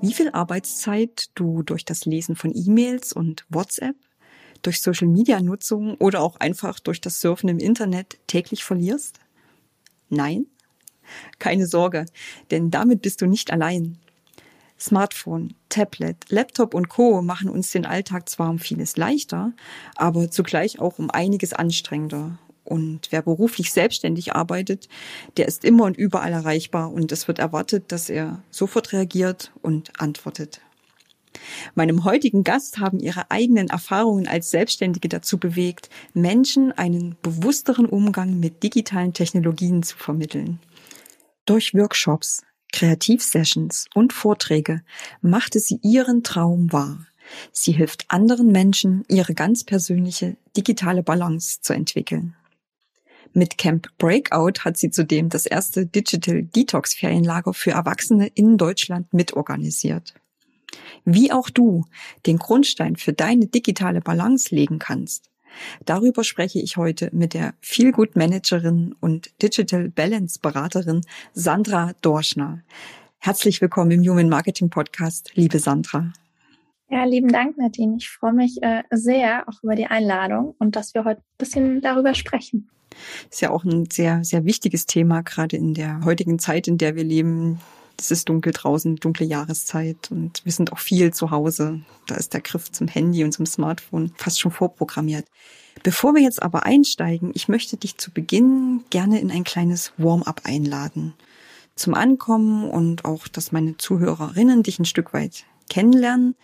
wie viel Arbeitszeit du durch das Lesen von E-Mails und WhatsApp, durch Social-Media-Nutzung oder auch einfach durch das Surfen im Internet täglich verlierst? Nein? Keine Sorge, denn damit bist du nicht allein. Smartphone, Tablet, Laptop und Co machen uns den Alltag zwar um vieles leichter, aber zugleich auch um einiges anstrengender. Und wer beruflich selbstständig arbeitet, der ist immer und überall erreichbar und es wird erwartet, dass er sofort reagiert und antwortet. Meinem heutigen Gast haben ihre eigenen Erfahrungen als Selbstständige dazu bewegt, Menschen einen bewussteren Umgang mit digitalen Technologien zu vermitteln. Durch Workshops, Kreativsessions und Vorträge machte sie ihren Traum wahr. Sie hilft anderen Menschen, ihre ganz persönliche digitale Balance zu entwickeln. Mit Camp Breakout hat sie zudem das erste Digital Detox Ferienlager für Erwachsene in Deutschland mitorganisiert. Wie auch du den Grundstein für deine digitale Balance legen kannst. Darüber spreche ich heute mit der Feelgood Managerin und Digital Balance Beraterin Sandra Dorschner. Herzlich willkommen im Human Marketing Podcast, liebe Sandra. Ja, lieben Dank, Nadine. Ich freue mich äh, sehr auch über die Einladung und dass wir heute ein bisschen darüber sprechen. Ist ja auch ein sehr, sehr wichtiges Thema, gerade in der heutigen Zeit, in der wir leben. Es ist dunkel draußen, dunkle Jahreszeit und wir sind auch viel zu Hause. Da ist der Griff zum Handy und zum Smartphone fast schon vorprogrammiert. Bevor wir jetzt aber einsteigen, ich möchte dich zu Beginn gerne in ein kleines Warm-up einladen. Zum Ankommen und auch, dass meine Zuhörerinnen dich ein Stück weit kennenlernen.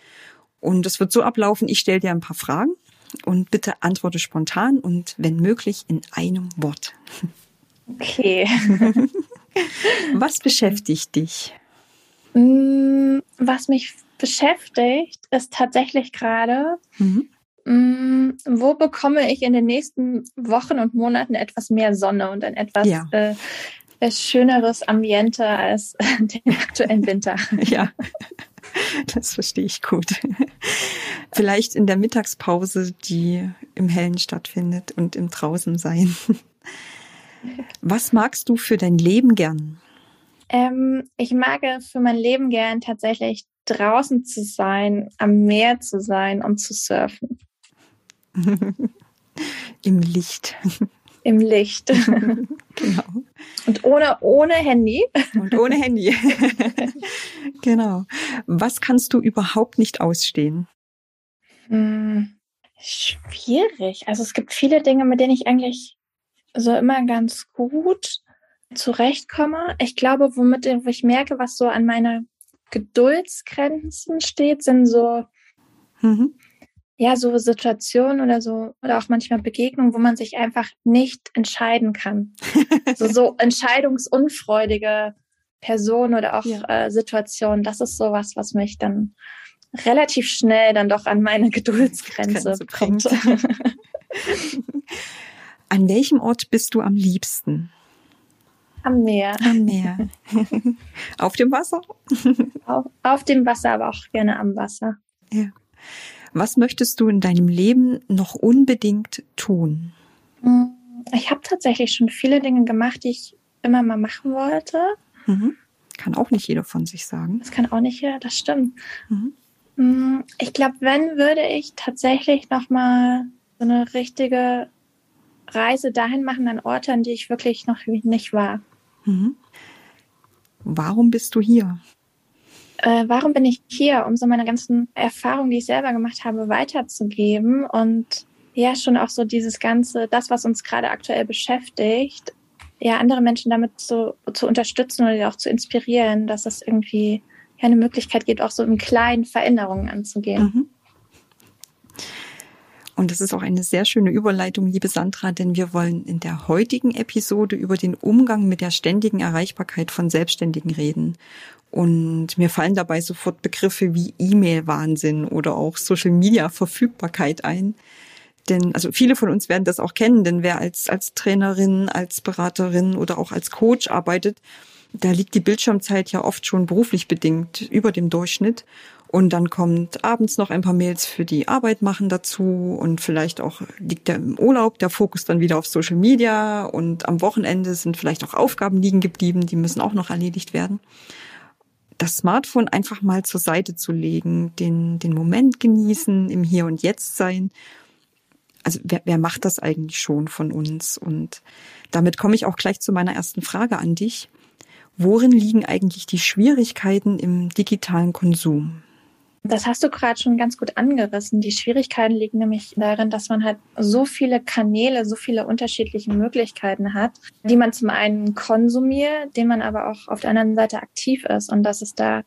Und es wird so ablaufen, ich stelle dir ein paar Fragen und bitte antworte spontan und wenn möglich in einem Wort. Okay. Was beschäftigt dich? Mm, was mich beschäftigt, ist tatsächlich gerade, mhm. Mm, wo bekomme ich in den nächsten Wochen und Monaten etwas mehr Sonne und ein etwas ja. äh, schöneres Ambiente als den aktuellen Winter. Ja. Das verstehe ich gut. Vielleicht in der Mittagspause, die im Hellen stattfindet und im Draußen sein. Was magst du für dein Leben gern? Ähm, ich mag für mein Leben gern tatsächlich draußen zu sein, am Meer zu sein und zu surfen. Im Licht. Im Licht. genau. Und ohne, ohne Handy. Und ohne Handy. genau. Was kannst du überhaupt nicht ausstehen? Hm, schwierig. Also es gibt viele Dinge, mit denen ich eigentlich so immer ganz gut zurechtkomme. Ich glaube, womit wo ich merke, was so an meine Geduldsgrenzen steht, sind so mhm ja, so Situationen oder so, oder auch manchmal Begegnungen, wo man sich einfach nicht entscheiden kann. so, so entscheidungsunfreudige Personen oder auch ja. äh, Situationen, das ist sowas, was mich dann relativ schnell dann doch an meine Geduldsgrenze bringt. an welchem Ort bist du am liebsten? Am Meer. Am Meer. auf dem Wasser? auf, auf dem Wasser, aber auch gerne am Wasser. Ja. Was möchtest du in deinem Leben noch unbedingt tun? Mm, ich habe tatsächlich schon viele Dinge gemacht, die ich immer mal machen wollte. Mhm. Kann auch nicht jeder von sich sagen. Das kann auch nicht jeder, das stimmt. Mhm. Mm, ich glaube, wenn würde ich tatsächlich noch mal so eine richtige Reise dahin machen an Orte, an die ich wirklich noch nicht war. Mhm. Warum bist du hier? Äh, warum bin ich hier, um so meine ganzen Erfahrungen, die ich selber gemacht habe, weiterzugeben und ja, schon auch so dieses ganze, das, was uns gerade aktuell beschäftigt, ja, andere Menschen damit zu, zu unterstützen oder auch zu inspirieren, dass es irgendwie ja, eine Möglichkeit gibt, auch so im Kleinen Veränderungen anzugehen. Mhm. Und das ist auch eine sehr schöne Überleitung, liebe Sandra, denn wir wollen in der heutigen Episode über den Umgang mit der ständigen Erreichbarkeit von Selbstständigen reden Und mir fallen dabei sofort Begriffe wie E-Mail-Wahnsinn oder auch Social-Media-Verfügbarkeit ein. Denn, also viele von uns werden das auch kennen, denn wer als, als Trainerin, als Beraterin oder auch als Coach arbeitet, da liegt die Bildschirmzeit ja oft schon beruflich bedingt über dem Durchschnitt. Und dann kommt abends noch ein paar Mails für die Arbeit machen dazu und vielleicht auch liegt der im Urlaub, der Fokus dann wieder auf Social Media und am Wochenende sind vielleicht auch Aufgaben liegen geblieben, die müssen auch noch erledigt werden. Das Smartphone einfach mal zur Seite zu legen, den, den Moment genießen, im Hier und Jetzt sein. Also wer, wer macht das eigentlich schon von uns? Und damit komme ich auch gleich zu meiner ersten Frage an dich. Worin liegen eigentlich die Schwierigkeiten im digitalen Konsum? Das hast du gerade schon ganz gut angerissen. Die Schwierigkeiten liegen nämlich darin, dass man halt so viele Kanäle, so viele unterschiedliche Möglichkeiten hat, die man zum einen konsumiert, den man aber auch auf der anderen Seite aktiv ist und dass es da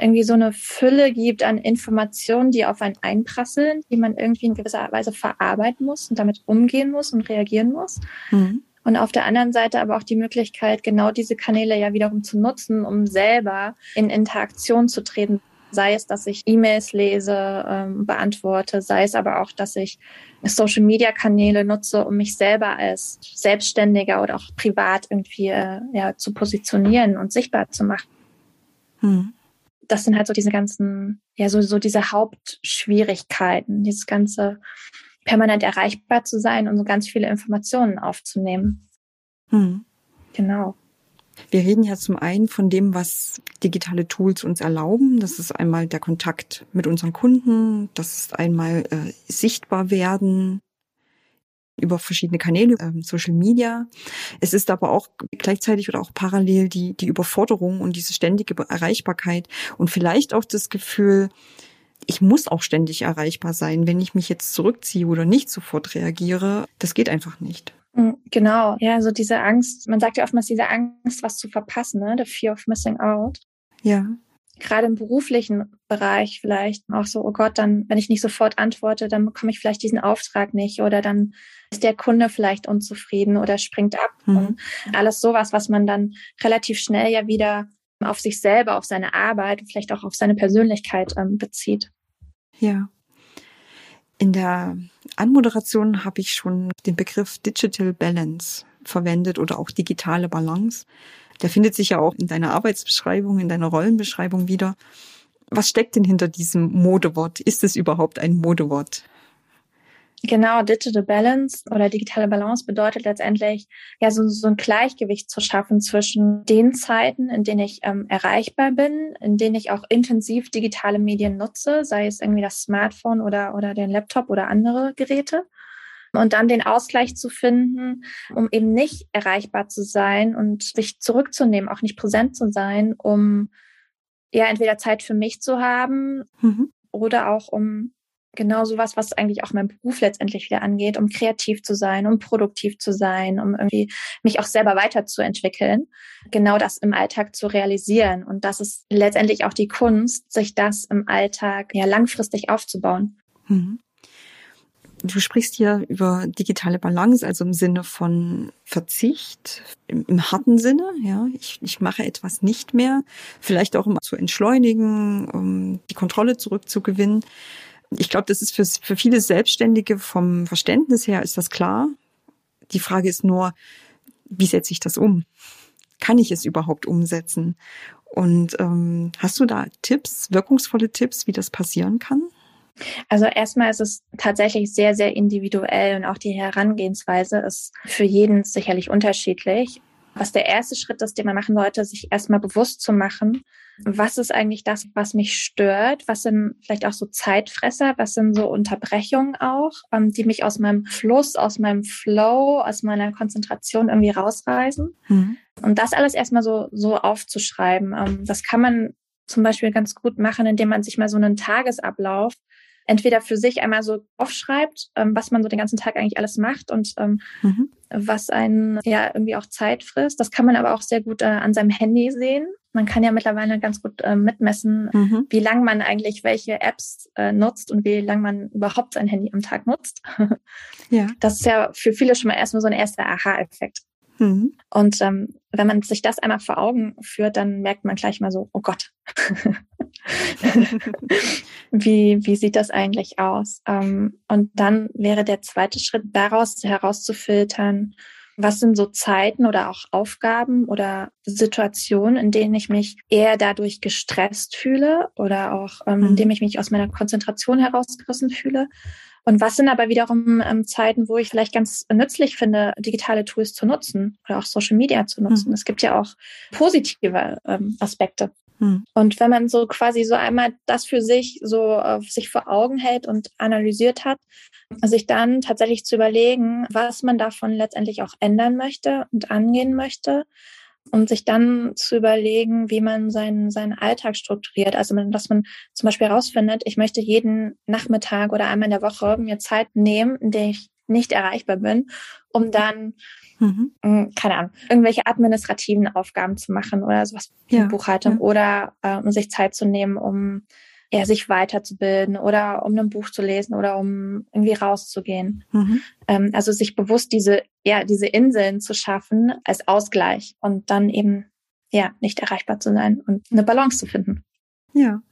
irgendwie so eine Fülle gibt an Informationen, die auf einen einprasseln, die man irgendwie in gewisser Weise verarbeiten muss und damit umgehen muss und reagieren muss. Mhm. Und auf der anderen Seite aber auch die Möglichkeit, genau diese Kanäle ja wiederum zu nutzen, um selber in Interaktion zu treten Sei es, dass ich E-Mails lese, ähm, beantworte, sei es aber auch, dass ich Social-Media-Kanäle nutze, um mich selber als Selbstständiger oder auch privat irgendwie äh, ja, zu positionieren und sichtbar zu machen. Hm. Das sind halt so diese ganzen, ja, so, so diese Hauptschwierigkeiten, dieses ganze permanent erreichbar zu sein und so ganz viele Informationen aufzunehmen. Hm. Genau. Wir reden ja zum einen von dem, was digitale Tools uns erlauben. Das ist einmal der Kontakt mit unseren Kunden, das ist einmal äh, sichtbar werden über verschiedene Kanäle, äh, Social Media. Es ist aber auch gleichzeitig oder auch parallel die, die Überforderung und diese ständige Erreichbarkeit und vielleicht auch das Gefühl, ich muss auch ständig erreichbar sein. Wenn ich mich jetzt zurückziehe oder nicht sofort reagiere, das geht einfach nicht. Genau, ja, so diese Angst, man sagt ja oftmals diese Angst, was zu verpassen, ne? The fear of missing out. Ja. Gerade im beruflichen Bereich vielleicht auch so, oh Gott, dann, wenn ich nicht sofort antworte, dann bekomme ich vielleicht diesen Auftrag nicht oder dann ist der Kunde vielleicht unzufrieden oder springt ab. Mhm. Und alles sowas, was man dann relativ schnell ja wieder auf sich selber, auf seine Arbeit, vielleicht auch auf seine Persönlichkeit ähm, bezieht. Ja. In der Anmoderation habe ich schon den Begriff Digital Balance verwendet oder auch digitale Balance. Der findet sich ja auch in deiner Arbeitsbeschreibung, in deiner Rollenbeschreibung wieder. Was steckt denn hinter diesem Modewort? Ist es überhaupt ein Modewort? Genau, Digital Balance oder digitale Balance bedeutet letztendlich ja so, so ein Gleichgewicht zu schaffen zwischen den Zeiten, in denen ich ähm, erreichbar bin, in denen ich auch intensiv digitale Medien nutze, sei es irgendwie das Smartphone oder, oder den Laptop oder andere Geräte. Und dann den Ausgleich zu finden, um eben nicht erreichbar zu sein und sich zurückzunehmen, auch nicht präsent zu sein, um ja entweder Zeit für mich zu haben mhm. oder auch um genau sowas, was eigentlich auch mein Beruf letztendlich wieder angeht, um kreativ zu sein, um produktiv zu sein, um irgendwie mich auch selber weiterzuentwickeln, genau das im Alltag zu realisieren. Und das ist letztendlich auch die Kunst, sich das im Alltag ja langfristig aufzubauen. Mhm. Du sprichst hier über digitale Balance, also im Sinne von Verzicht, im, im harten Sinne, ja. Ich, ich mache etwas nicht mehr, vielleicht auch um zu entschleunigen, um die Kontrolle zurückzugewinnen ich glaube, das ist für, für viele Selbstständige vom Verständnis her ist das klar. Die Frage ist nur, wie setze ich das um? Kann ich es überhaupt umsetzen? Und ähm, hast du da Tipps, wirkungsvolle Tipps, wie das passieren kann? Also erstmal ist es tatsächlich sehr, sehr individuell und auch die Herangehensweise ist für jeden sicherlich unterschiedlich. Was der erste Schritt ist, den man machen sollte, sich erstmal bewusst zu machen, was ist eigentlich das, was mich stört? Was sind vielleicht auch so Zeitfresser? Was sind so Unterbrechungen auch, ähm, die mich aus meinem Fluss, aus meinem Flow, aus meiner Konzentration irgendwie rausreißen? Mhm. Und das alles erstmal so, so aufzuschreiben. Ähm, das kann man zum Beispiel ganz gut machen, indem man sich mal so einen Tagesablauf entweder für sich einmal so aufschreibt, ähm, was man so den ganzen Tag eigentlich alles macht und ähm, mhm. was einen ja irgendwie auch Zeit frisst. Das kann man aber auch sehr gut äh, an seinem Handy sehen. Man kann ja mittlerweile ganz gut äh, mitmessen, mhm. wie lang man eigentlich welche Apps äh, nutzt und wie lang man überhaupt sein Handy am Tag nutzt. ja. Das ist ja für viele schon mal erstmal so ein erster Aha-Effekt. Mhm. Und ähm, wenn man sich das einmal vor Augen führt, dann merkt man gleich mal so, oh Gott, wie, wie sieht das eigentlich aus? Ähm, und dann wäre der zweite Schritt daraus herauszufiltern, was sind so Zeiten oder auch Aufgaben oder Situationen, in denen ich mich eher dadurch gestresst fühle oder auch ähm, in mhm. dem ich mich aus meiner Konzentration herausgerissen fühle? Und was sind aber wiederum ähm, Zeiten, wo ich vielleicht ganz nützlich finde, digitale Tools zu nutzen oder auch Social Media zu nutzen? Mhm. Es gibt ja auch positive ähm, Aspekte. Mhm. Und wenn man so quasi so einmal das für sich so äh, sich vor Augen hält und analysiert hat, sich dann tatsächlich zu überlegen, was man davon letztendlich auch ändern möchte und angehen möchte und sich dann zu überlegen, wie man seinen, seinen Alltag strukturiert. Also, dass man zum Beispiel herausfindet, ich möchte jeden Nachmittag oder einmal in der Woche mir Zeit nehmen, in der ich nicht erreichbar bin, um dann, mhm. Mm, keine Ahnung, irgendwelche administrativen Aufgaben zu machen oder sowas wie ja, Buchhaltung ja. oder äh, um sich Zeit zu nehmen, um ja, sich weiterzubilden oder um ein Buch zu lesen oder um irgendwie rauszugehen. Mhm. Ähm, also sich bewusst diese, ja, diese Inseln zu schaffen als Ausgleich und dann eben ja nicht erreichbar zu sein und eine Balance zu finden. Ja.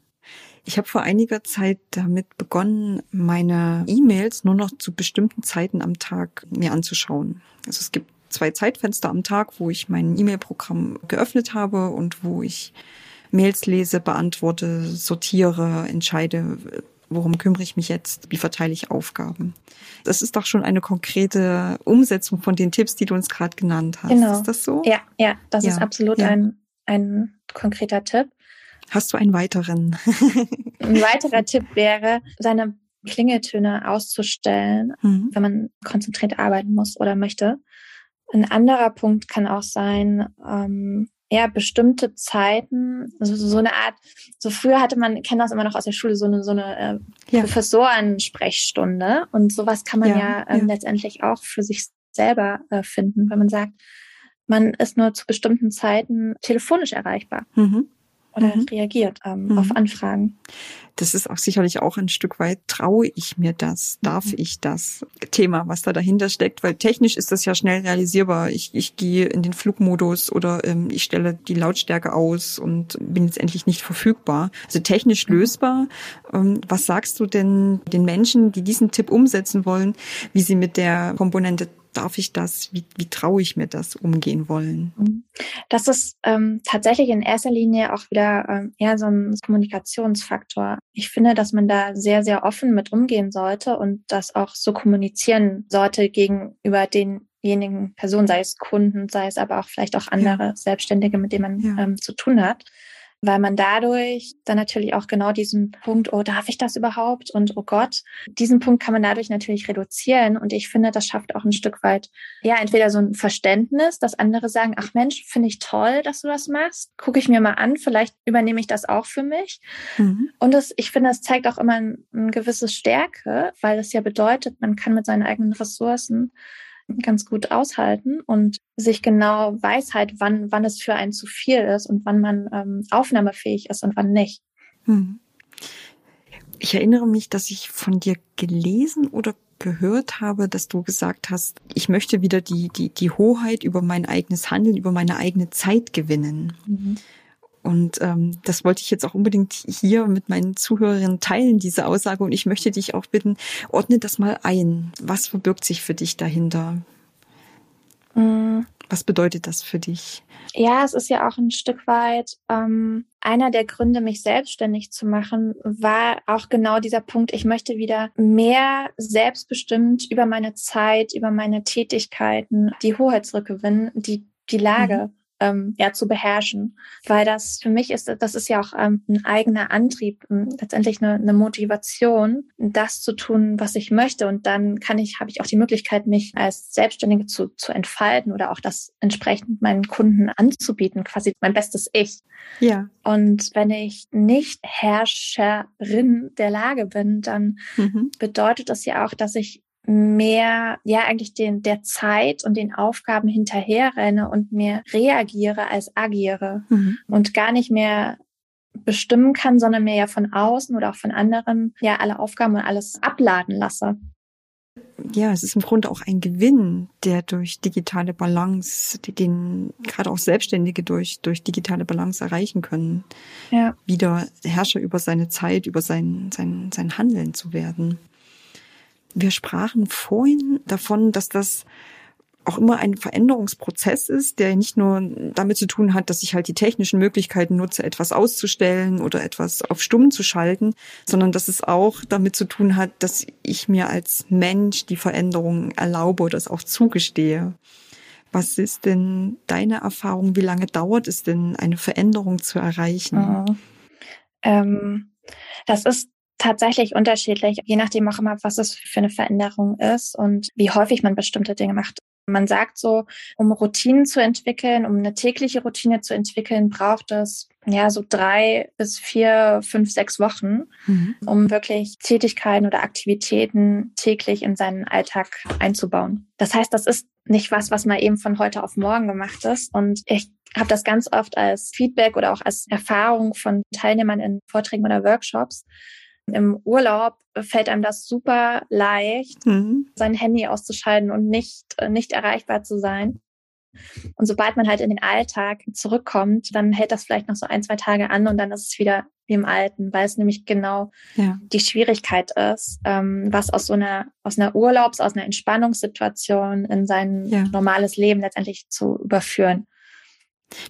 Ich habe vor einiger Zeit damit begonnen, meine E-Mails nur noch zu bestimmten Zeiten am Tag mir anzuschauen. Also es gibt zwei Zeitfenster am Tag, wo ich mein E-Mail-Programm geöffnet habe und wo ich Mails lese, beantworte, sortiere, entscheide, worum kümmere ich mich jetzt, wie verteile ich Aufgaben. Das ist doch schon eine konkrete Umsetzung von den Tipps, die du uns gerade genannt hast. Genau. Ist das so? Ja, ja, das ja, ist absolut ja. ein, ein konkreter Tipp. Hast du einen weiteren? ein weiterer Tipp wäre, seine Klingeltöne auszustellen, mhm. wenn man konzentriert arbeiten muss oder möchte. Ein anderer Punkt kann auch sein, ähm, ja, bestimmte Zeiten, also so eine Art, so früher hatte man, kennt das immer noch aus der Schule, so eine, so eine äh, ja. Professorensprechstunde. Und sowas kann man ja, ja, ähm, ja, letztendlich auch für sich selber äh, finden, wenn man sagt, man ist nur zu bestimmten Zeiten telefonisch erreichbar. Mhm oder mhm. reagiert ähm, mhm. auf Anfragen. Das ist auch sicherlich auch ein Stück weit, traue ich mir das, darf mhm. ich das Thema, was da dahinter steckt, weil technisch ist das ja schnell realisierbar. Ich, ich gehe in den Flugmodus oder ähm, ich stelle die Lautstärke aus und bin jetzt endlich nicht verfügbar. Also technisch mhm. lösbar. Ähm, was sagst du denn den Menschen, die diesen Tipp umsetzen wollen, wie sie mit der Komponente darf ich das, wie, wie traue ich mir das umgehen wollen? Mhm. Das ist ähm, tatsächlich in erster Linie auch wieder ähm, eher so ein Kommunikationsfaktor. Ich finde, dass man da sehr, sehr offen mit umgehen sollte und das auch so kommunizieren sollte gegenüber denjenigen Personen, sei es Kunden, sei es aber auch vielleicht auch andere ja. Selbstständige, mit denen man ja. ähm, zu tun hat weil man dadurch dann natürlich auch genau diesen Punkt, oh, darf ich das überhaupt? Und oh Gott, diesen Punkt kann man dadurch natürlich reduzieren. Und ich finde, das schafft auch ein Stück weit, ja, entweder so ein Verständnis, dass andere sagen, ach Mensch, finde ich toll, dass du das machst. Gucke ich mir mal an, vielleicht übernehme ich das auch für mich. Mhm. Und das, ich finde, das zeigt auch immer ein, ein gewisses Stärke, weil es ja bedeutet, man kann mit seinen eigenen Ressourcen ganz gut aushalten und sich genau weiß halt, wann, wann es für einen zu viel ist und wann man ähm, aufnahmefähig ist und wann nicht. Hm. Ich erinnere mich, dass ich von dir gelesen oder gehört habe, dass du gesagt hast, ich möchte wieder die, die, die Hoheit über mein eigenes Handeln, über meine eigene Zeit gewinnen. Mhm. Und ähm, das wollte ich jetzt auch unbedingt hier mit meinen Zuhörerinnen teilen, diese Aussage. Und ich möchte dich auch bitten, ordne das mal ein. Was verbirgt sich für dich dahinter? Mhm. Was bedeutet das für dich? Ja, es ist ja auch ein Stück weit ähm, einer der Gründe, mich selbstständig zu machen, war auch genau dieser Punkt. Ich möchte wieder mehr selbstbestimmt über meine Zeit, über meine Tätigkeiten die Hoheit zurückgewinnen, die die Lage mhm ähm, ja zu beherrschen, weil das für mich ist, das ist ja auch ähm, ein eigener Antrieb, ähm, letztendlich eine, eine Motivation, das zu tun, was ich möchte und dann kann ich, habe ich auch die Möglichkeit, mich als Selbstständige zu, zu entfalten oder auch das entsprechend meinen Kunden anzubieten, quasi mein bestes Ich. Ja. Und wenn ich nicht Herrscherin der Lage bin, dann mhm. bedeutet das ja auch, dass ich mehr, ja, eigentlich den, der Zeit und den Aufgaben hinterherrenne und mehr reagiere als agiere mhm. und gar nicht mehr bestimmen kann, sondern mir ja von außen oder auch von anderen ja alle Aufgaben und alles abladen lasse. ja, es ist im Grunde auch ein Gewinn, der durch digitale Balance, den gerade auch Selbstständige durch, durch digitale Balance erreichen können. Ja. Wieder Herrscher über seine Zeit, über sein, sein, sein Handeln zu werden. Wir sprachen vorhin davon, dass das auch immer ein Veränderungsprozess ist, der nicht nur damit zu tun hat, dass ich halt die technischen Möglichkeiten nutze, etwas auszustellen oder etwas auf stumm zu schalten, sondern dass es auch damit zu tun hat, dass ich mir als Mensch die Veränderung erlaube oder es auch zugestehe. Was ist denn deine Erfahrung? Wie lange dauert es denn, eine Veränderung zu erreichen? Oh. Ähm, das ist tatsächlich unterschiedlich, je nachdem auch immer, was es für eine Veränderung ist und wie häufig man bestimmte Dinge macht. Man sagt so, um Routinen zu entwickeln, um eine tägliche Routine zu entwickeln, braucht es ja so drei bis vier, fünf, sechs Wochen, mhm. um wirklich Tätigkeiten oder Aktivitäten täglich in seinen Alltag einzubauen. Das heißt, das ist nicht was, was mal eben von heute auf morgen gemacht ist. Und ich habe das ganz oft als Feedback oder auch als Erfahrung von Teilnehmern in Vorträgen oder Workshops, im Urlaub fällt einem das super leicht, mhm. sein Handy auszuschalten und nicht, äh, nicht erreichbar zu sein. Und sobald man halt in den Alltag zurückkommt, dann hält das vielleicht noch so ein, zwei Tage an und dann ist es wieder wie im Alten, weil es nämlich genau ja. die Schwierigkeit ist, ähm, was aus so einer, aus einer Urlaubs-, aus einer Entspannungssituation in sein ja. normales Leben letztendlich zu überführen.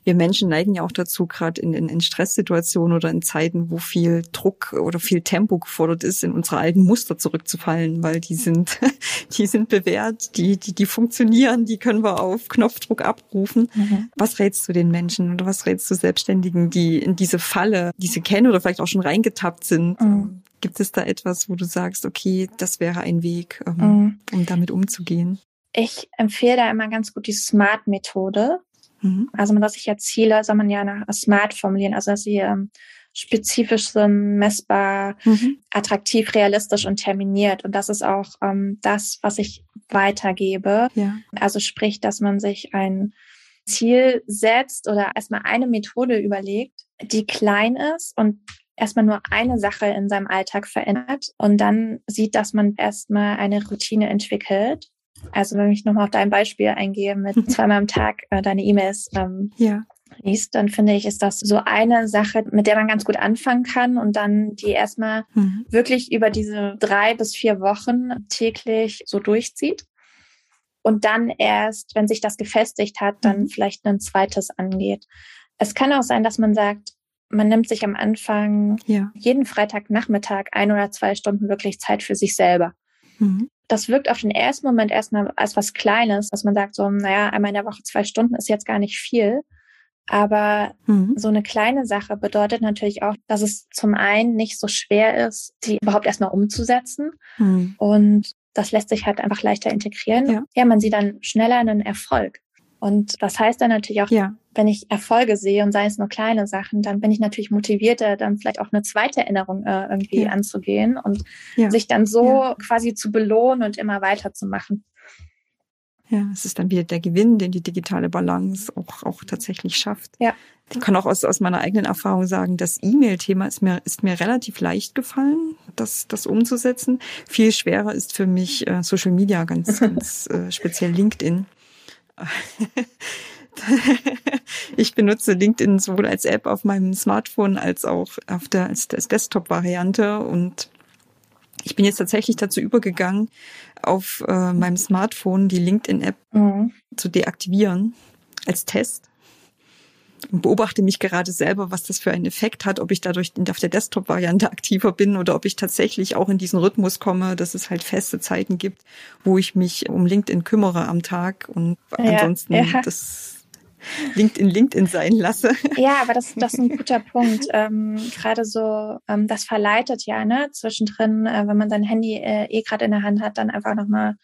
Wir Menschen neigen ja auch dazu, gerade in, in, in Stresssituationen oder in Zeiten, wo viel Druck oder viel Tempo gefordert ist, in unsere alten Muster zurückzufallen, weil die sind, die sind bewährt, die, die, die funktionieren, die können wir auf Knopfdruck abrufen. Mhm. Was rätst du den Menschen oder was rätst du Selbstständigen, die in diese Falle, die sie kennen oder vielleicht auch schon reingetappt sind? Mhm. Gibt es da etwas, wo du sagst, okay, das wäre ein Weg, ähm, mhm. um damit umzugehen? Ich empfehle da immer ganz gut die Smart-Methode. Mhm. Also wenn das sich ja Ziele, soll man ja nach Smart formulieren, also dass sie ähm, spezifisch sind, messbar, mhm. attraktiv, realistisch und terminiert. Und das ist auch ähm, das, was ich weitergebe. Ja. Also sprich, dass man sich ein Ziel setzt oder erstmal eine Methode überlegt, die klein ist und erstmal nur eine Sache in seinem Alltag verändert und dann sieht, dass man erstmal eine Routine entwickelt also wenn ich nochmal auf dein Beispiel eingehe mit zweimal am Tag äh, deine E-Mails ähm, ja. liest, dann finde ich, ist das so eine Sache, mit der man ganz gut anfangen kann und dann die erstmal mhm. wirklich über diese drei bis vier Wochen täglich so durchzieht. Und dann erst, wenn sich das gefestigt hat, dann mhm. vielleicht ein zweites angeht. Es kann auch sein, dass man sagt, man nimmt sich am Anfang ja. jeden Freitagnachmittag ein oder zwei Stunden wirklich Zeit für sich selber. Mhm das wirkt auf den ersten Moment erstmal als was Kleines, dass man sagt so, naja, einmal in der Woche zwei Stunden ist jetzt gar nicht viel. Aber mhm. so eine kleine Sache bedeutet natürlich auch, dass es zum einen nicht so schwer ist, die überhaupt erstmal umzusetzen. Mhm. Und das lässt sich halt einfach leichter integrieren. Ja. ja, man sieht dann schneller einen Erfolg. Und das heißt dann natürlich auch, ja. Wenn ich Erfolge sehe und sei es nur kleine Sachen, dann bin ich natürlich motivierter, dann vielleicht auch eine zweite Erinnerung äh, irgendwie ja. anzugehen und ja. sich dann so quasi zu belohnen und immer weiterzumachen. Ja, es ist dann wieder der Gewinn, den die digitale Balance auch, auch tatsächlich schafft. Ja. Ich kann auch aus, aus meiner eigenen Erfahrung sagen, das E-Mail-Thema ist mir, ist mir relativ leicht gefallen, das, das umzusetzen. Viel schwerer ist für mich äh, Social Media, ganz, ganz äh, speziell LinkedIn. ich benutze LinkedIn sowohl als App auf meinem Smartphone als auch auf der als, als Desktop-Variante und ich bin jetzt tatsächlich dazu übergegangen, auf äh, meinem Smartphone die LinkedIn-App mhm. zu deaktivieren als Test und beobachte mich gerade selber, was das für einen Effekt hat, ob ich dadurch auf der Desktop-Variante aktiver bin oder ob ich tatsächlich auch in diesen Rhythmus komme, dass es halt feste Zeiten gibt, wo ich mich um LinkedIn kümmere am Tag und ja, ansonsten ja. das LinkedIn LinkedIn sein lasse. Ja, aber das, das ist ein guter Punkt. Ähm, gerade so, ähm, das verleitet ja, ne, zwischendrin, äh, wenn man sein Handy äh, eh gerade in der Hand hat, dann einfach nochmal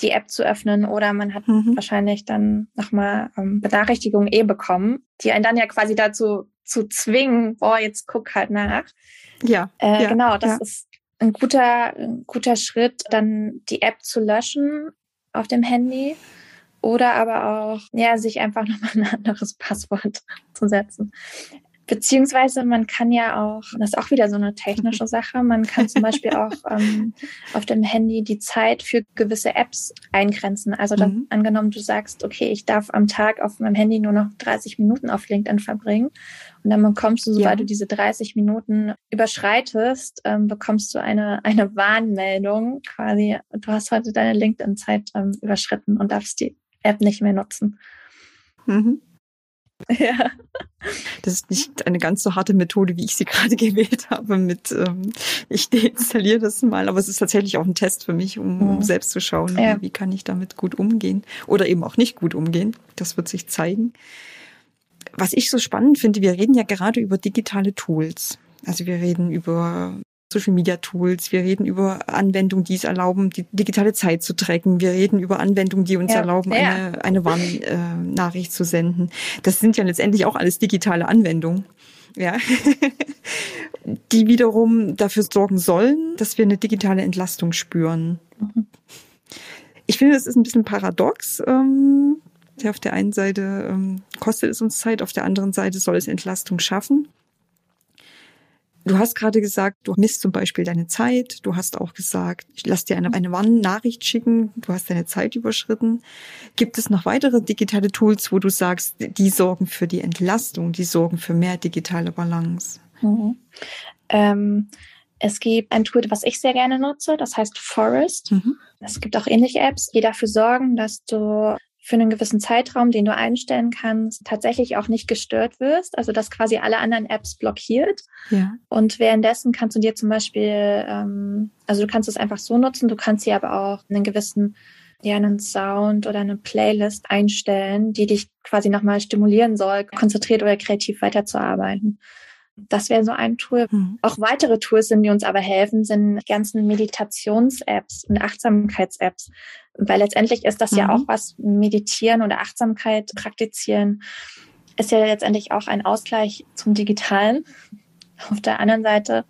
die App zu öffnen oder man hat mhm. wahrscheinlich dann nochmal ähm, Benachrichtigungen eh bekommen, die einen dann ja quasi dazu zu zwingen, boah, jetzt guck halt nach. Ja. Äh, ja genau, das ja. ist ein guter, ein guter Schritt, dann die App zu löschen auf dem Handy oder aber auch, ja, sich einfach nochmal ein anderes Passwort zu setzen. Beziehungsweise man kann ja auch, das ist auch wieder so eine technische Sache, man kann zum Beispiel auch ähm, auf dem Handy die Zeit für gewisse Apps eingrenzen. Also dann, mhm. angenommen, du sagst, okay, ich darf am Tag auf meinem Handy nur noch 30 Minuten auf LinkedIn verbringen. Und dann bekommst du, sobald ja. du diese 30 Minuten überschreitest, ähm, bekommst du eine, eine Warnmeldung quasi, du hast heute deine LinkedIn-Zeit ähm, überschritten und darfst die App nicht mehr nutzen. Mhm. Ja. Das ist nicht eine ganz so harte Methode, wie ich sie gerade gewählt habe mit ähm, ich deinstalliere das mal, aber es ist tatsächlich auch ein Test für mich, um, um mhm. selbst zu schauen, ja. wie, wie kann ich damit gut umgehen oder eben auch nicht gut umgehen. Das wird sich zeigen. Was ich so spannend finde, wir reden ja gerade über digitale Tools. Also wir reden über Social Media Tools, wir reden über Anwendungen, die es erlauben, die digitale Zeit zu tracken, wir reden über Anwendungen, die uns ja, erlauben, ja. eine, eine Warnnachricht äh, zu senden. Das sind ja letztendlich auch alles digitale Anwendungen. Ja, die wiederum dafür sorgen sollen, dass wir eine digitale Entlastung spüren. Mhm. Ich finde, das ist ein bisschen paradox. Ähm, auf der einen Seite ähm, kostet es uns Zeit, auf der anderen Seite soll es Entlastung schaffen. Du hast gerade gesagt, du misst zum Beispiel deine Zeit. Du hast auch gesagt, ich lass dir eine, eine Warnnachricht schicken. Du hast deine Zeit überschritten. Gibt es noch weitere digitale Tools, wo du sagst, die sorgen für die Entlastung, die sorgen für mehr digitale Balance? Mhm. Ähm, es gibt ein Tool, was ich sehr gerne nutze, das heißt Forest. Mhm. Es gibt auch ähnliche Apps, die dafür sorgen, dass du für einen gewissen Zeitraum, den du einstellen kannst, tatsächlich auch nicht gestört wirst, also dass quasi alle anderen Apps blockiert. Ja. Und währenddessen kannst du dir zum Beispiel, ähm, also du kannst es einfach so nutzen, du kannst dir aber auch einen gewissen, ja, einen Sound oder eine Playlist einstellen, die dich quasi nochmal stimulieren soll, konzentriert oder kreativ weiterzuarbeiten. Das wäre so ein Tool. Mhm. Auch weitere Tools, sind, die uns aber helfen, sind die ganzen Meditations-Apps und Achtsamkeits-Apps. Weil letztendlich ist das mhm. ja auch was, Meditieren oder Achtsamkeit praktizieren, ist ja letztendlich auch ein Ausgleich zum Digitalen. Auf der anderen Seite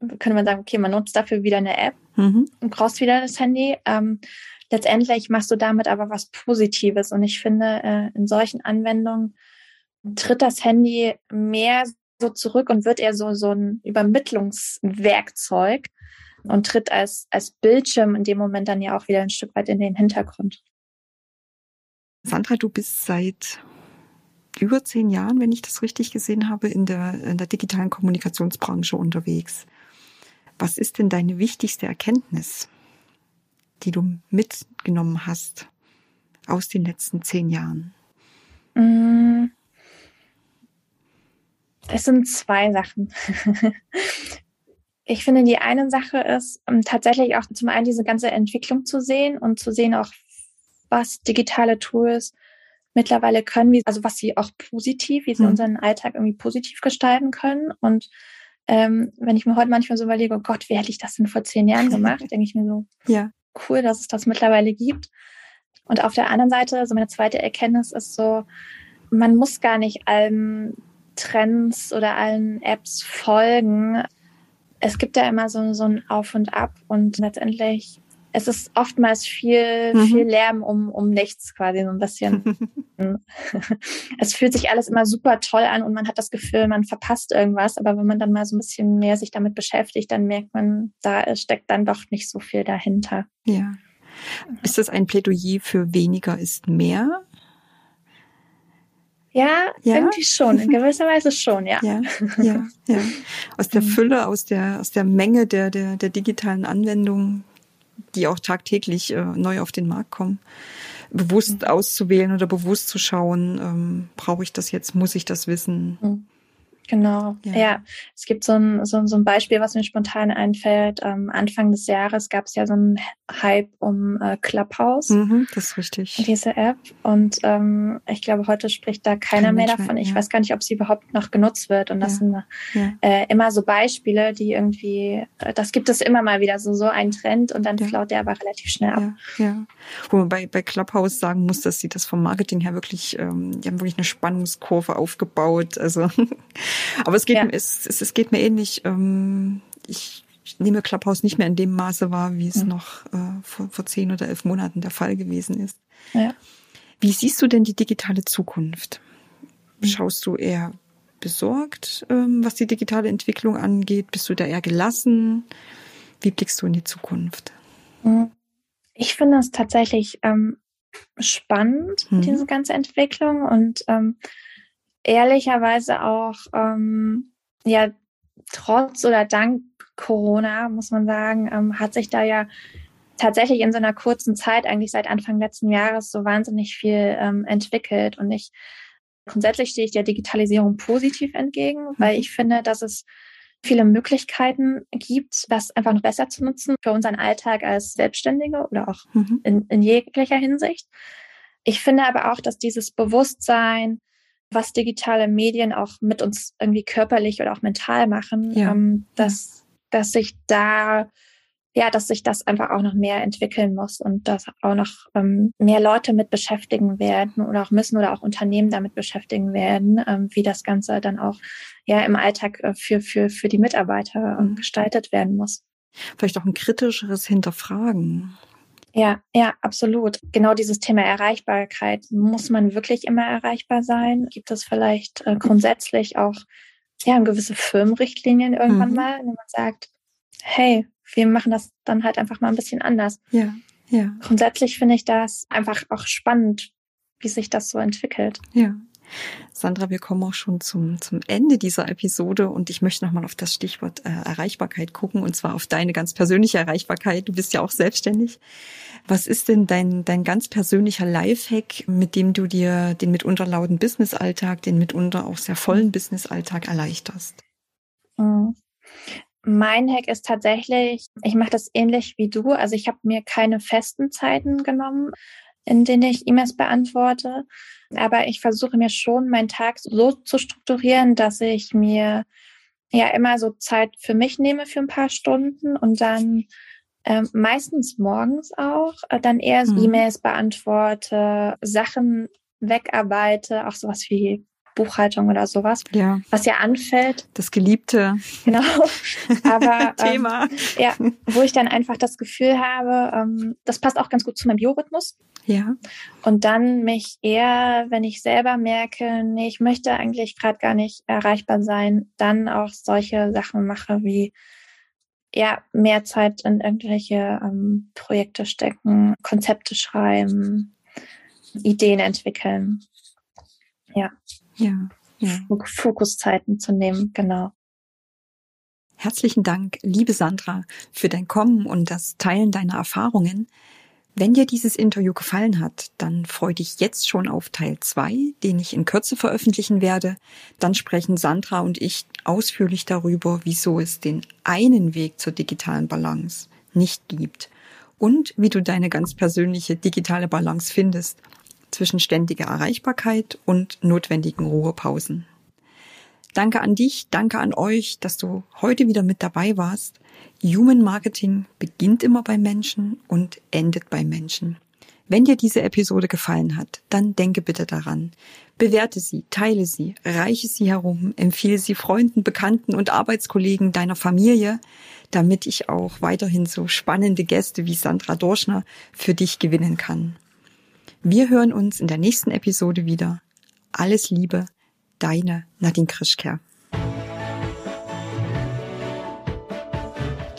könnte man sagen, okay, man nutzt dafür wieder eine App mhm. und brauchst wieder das Handy. Ähm, letztendlich machst du damit aber was Positives. Und ich finde, äh, in solchen Anwendungen tritt das Handy mehr so zurück und wird eher so, so ein Übermittlungswerkzeug und tritt als, als Bildschirm in dem Moment dann ja auch wieder ein Stück weit in den Hintergrund. Sandra, du bist seit über zehn Jahren, wenn ich das richtig gesehen habe, in der, in der digitalen Kommunikationsbranche unterwegs. Was ist denn deine wichtigste Erkenntnis, die du mitgenommen hast aus den letzten zehn Jahren? Mm. Es sind zwei Sachen. ich finde, die eine Sache ist um, ähm, tatsächlich auch zum einen diese ganze Entwicklung zu sehen und zu sehen auch, was digitale Tools mittlerweile können, wie, also was sie auch positiv, wie sie mhm. unseren Alltag irgendwie positiv gestalten können. Und ähm, wenn ich mir heute manchmal so überlege, oh Gott, wie hätte ich das denn vor zehn Jahren gemacht, denke ich mir so, ja. cool, dass es das mittlerweile gibt. Und auf der anderen Seite, also meine zweite Erkenntnis ist so, man muss gar nicht allem Trends oder allen Apps folgen. Es gibt ja immer so, so ein Auf und Ab und letztendlich es ist oftmals viel, mhm. viel Lärm um, um nichts quasi so ein bisschen. es fühlt sich alles immer super toll an und man hat das Gefühl, man verpasst irgendwas. Aber wenn man dann mal so ein bisschen mehr sich damit beschäftigt, dann merkt man, da steckt dann doch nicht so viel dahinter. Ja. Ist das ein Plädoyer für weniger ist mehr? Ja, ja, irgendwie schon, in gewisser Weise schon, ja. Ja, ja, ja. Aus der mhm. Fülle, aus der, aus der Menge der, der, der digitalen Anwendungen, die auch tagtäglich äh, neu auf den Markt kommen, bewusst mhm. auszuwählen oder bewusst zu schauen, ähm, brauche ich das jetzt, muss ich das wissen? Mhm. Genau, ja. ja. Es gibt so ein, so, so ein Beispiel, was mir spontan einfällt. Ähm, Anfang des Jahres gab es ja so einen Hype um äh, Clubhouse. Mhm, das ist richtig. Diese App. Und ähm, ich glaube, heute spricht da keiner Kein mehr davon. Ich ja. weiß gar nicht, ob sie überhaupt noch genutzt wird. Und das ja. sind äh, immer so Beispiele, die irgendwie, äh, das gibt es immer mal wieder, so, so ein Trend und dann flaut der aber relativ schnell ab. Ja, ja. Wo man bei, bei Clubhouse sagen muss, dass sie das vom Marketing her wirklich, ähm, die haben wirklich eine Spannungskurve aufgebaut. Also Aber es geht, ja. es, es, es geht mir ähnlich. Ähm, ich, ich nehme Clubhouse nicht mehr in dem Maße wahr, wie es mhm. noch äh, vor, vor zehn oder elf Monaten der Fall gewesen ist. Ja. Wie siehst du denn die digitale Zukunft? Mhm. Schaust du eher besorgt, ähm, was die digitale Entwicklung angeht? Bist du da eher gelassen? Wie blickst du in die Zukunft? Mhm. Ich finde es tatsächlich ähm, spannend, mhm. diese ganze Entwicklung und ähm, ehrlicherweise auch ähm, ja trotz oder dank Corona muss man sagen, ähm, hat sich da ja tatsächlich in so einer kurzen Zeit, eigentlich seit Anfang letzten Jahres, so wahnsinnig viel ähm, entwickelt. Und ich grundsätzlich stehe ich der Digitalisierung positiv entgegen, weil mhm. ich finde, dass es viele Möglichkeiten gibt, das einfach noch besser zu nutzen für unseren Alltag als Selbstständige oder auch mhm. in, in jeglicher Hinsicht. Ich finde aber auch, dass dieses Bewusstsein, was digitale Medien auch mit uns irgendwie körperlich oder auch mental machen, ja. ähm, dass, dass sich da ja, dass sich das einfach auch noch mehr entwickeln muss und dass auch noch ähm, mehr Leute mit beschäftigen werden oder auch müssen oder auch Unternehmen damit beschäftigen werden, ähm, wie das Ganze dann auch ja im Alltag äh, für, für, für die Mitarbeiter ähm, gestaltet werden muss. Vielleicht auch ein kritischeres Hinterfragen. Ja, ja, absolut. Genau dieses Thema Erreichbarkeit. Muss man wirklich immer erreichbar sein? Gibt es vielleicht äh, grundsätzlich auch ja, gewisse Firmenrichtlinien irgendwann mhm. mal, wenn man sagt, hey, wir machen das dann halt einfach mal ein bisschen anders. Ja, ja. Grundsätzlich finde ich das einfach auch spannend, wie sich das so entwickelt. Ja. Sandra, wir kommen auch schon zum, zum Ende dieser Episode und ich möchte nochmal auf das Stichwort äh, Erreichbarkeit gucken und zwar auf deine ganz persönliche Erreichbarkeit. Du bist ja auch selbstständig. Was ist denn dein, dein ganz persönlicher Lifehack, mit dem du dir den mitunter lauten Businessalltag, den mitunter auch sehr vollen Businessalltag erleichterst? Mhm. Mein Hack ist tatsächlich, ich mache das ähnlich wie du. Also ich habe mir keine festen Zeiten genommen, in denen ich E-Mails beantworte. Aber ich versuche mir schon meinen Tag so zu strukturieren, dass ich mir ja immer so Zeit für mich nehme für ein paar Stunden und dann ähm, meistens morgens auch, äh, dann eher mhm. E-Mails beantworte, Sachen wegarbeite, auch sowas wie Buchhaltung oder sowas, ja. was ja anfällt. Das Geliebte. Genau. Aber Thema. Ähm, ja, wo ich dann einfach das Gefühl habe, ähm, das passt auch ganz gut zu meinem Biorhythmus. Ja. Und dann mich eher, wenn ich selber merke, nee, ich möchte eigentlich gerade gar nicht erreichbar sein, dann auch solche Sachen mache wie ja, mehr Zeit in irgendwelche ähm, Projekte stecken, Konzepte schreiben, Ideen entwickeln. Ja. Ja, ja. Fokuszeiten zu nehmen, genau. Herzlichen Dank, liebe Sandra, für dein Kommen und das Teilen deiner Erfahrungen. Wenn dir dieses Interview gefallen hat, dann freu dich jetzt schon auf Teil 2, den ich in Kürze veröffentlichen werde. Dann sprechen Sandra und ich ausführlich darüber, wieso es den einen Weg zur digitalen Balance nicht gibt und wie du deine ganz persönliche digitale Balance findest zwischen ständiger Erreichbarkeit und notwendigen Ruhepausen. Danke an dich, danke an euch, dass du heute wieder mit dabei warst. Human Marketing beginnt immer bei Menschen und endet bei Menschen. Wenn dir diese Episode gefallen hat, dann denke bitte daran. Bewerte sie, teile sie, reiche sie herum, empfehle sie Freunden, Bekannten und Arbeitskollegen deiner Familie, damit ich auch weiterhin so spannende Gäste wie Sandra Dorschner für dich gewinnen kann. Wir hören uns in der nächsten Episode wieder. Alles Liebe, deine Nadine Krischker.